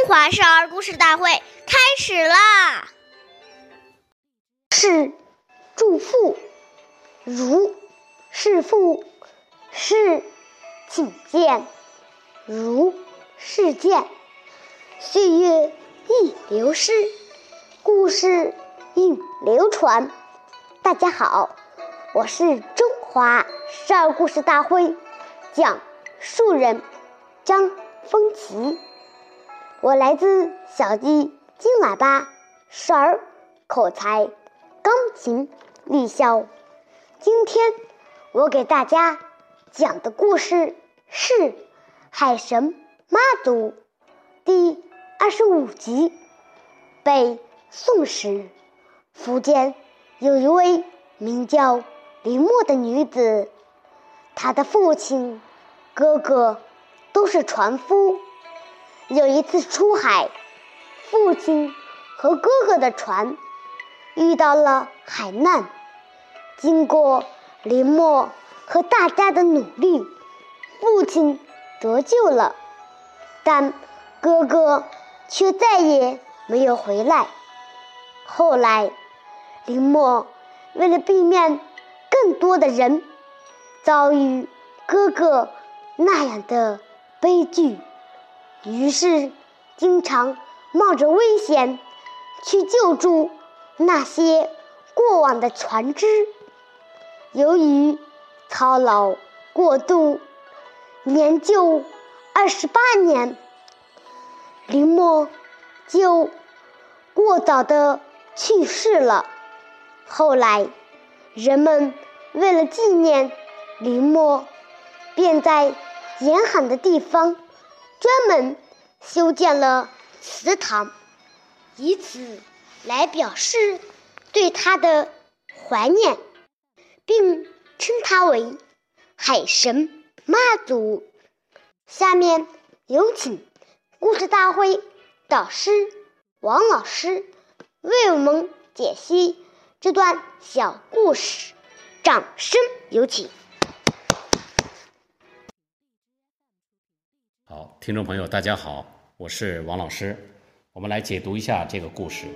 中华少儿故事大会开始啦！是祝父，如是父，是请见，如是见。岁月易流失，故事易流传。大家好，我是中华少儿故事大会讲述人张风奇。我来自小鸡金喇叭少儿口才钢琴立校。今天我给大家讲的故事是《海神妈祖》第二十五集。北宋时，福建有一位名叫林默的女子，她的父亲、哥哥都是船夫。有一次出海，父亲和哥哥的船遇到了海难。经过林默和大家的努力，父亲得救了，但哥哥却再也没有回来。后来，林默为了避免更多的人遭遇哥哥那样的悲剧。于是，经常冒着危险去救助那些过往的船只。由于操劳过度，年就二十八年，林默就过早的去世了。后来，人们为了纪念林默，便在严寒的地方。专门修建了祠堂，以此来表示对他的怀念，并称他为海神妈祖。下面有请故事大会导师王老师为我们解析这段小故事，掌声有请。听众朋友，大家好，我是王老师。我们来解读一下这个故事。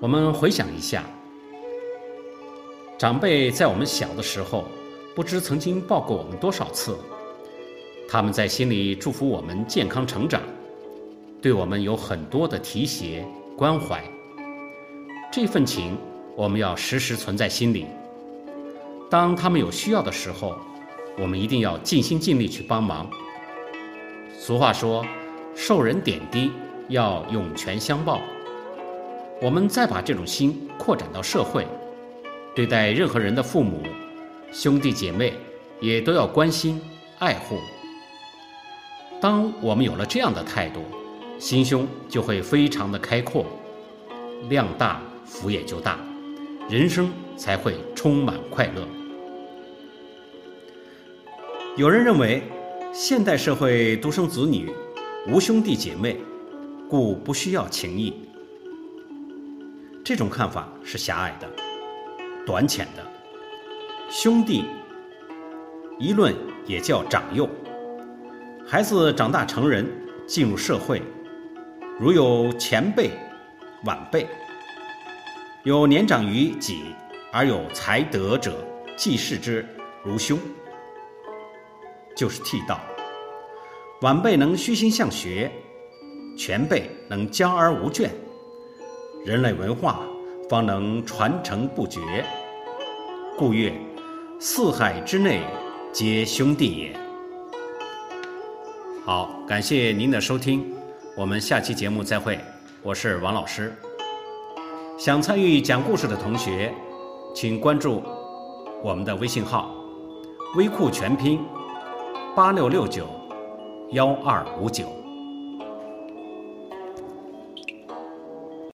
我们回想一下，长辈在我们小的时候，不知曾经抱过我们多少次。他们在心里祝福我们健康成长，对我们有很多的提携关怀。这份情，我们要时时存在心里。当他们有需要的时候，我们一定要尽心尽力去帮忙。俗话说：“受人点滴，要涌泉相报。”我们再把这种心扩展到社会，对待任何人的父母、兄弟姐妹，也都要关心爱护。当我们有了这样的态度，心胸就会非常的开阔，量大福也就大，人生才会充满快乐。有人认为，现代社会独生子女无兄弟姐妹，故不需要情谊。这种看法是狭隘的、短浅的。兄弟一论也叫长幼。孩子长大成人，进入社会，如有前辈、晚辈，有年长于己而有才德者，既视之如兄。就是替道，晚辈能虚心向学，前辈能教而无倦，人类文化方能传承不绝。故曰：四海之内皆兄弟也。好，感谢您的收听，我们下期节目再会。我是王老师。想参与讲故事的同学，请关注我们的微信号“微库全拼”。八六六九幺二五九。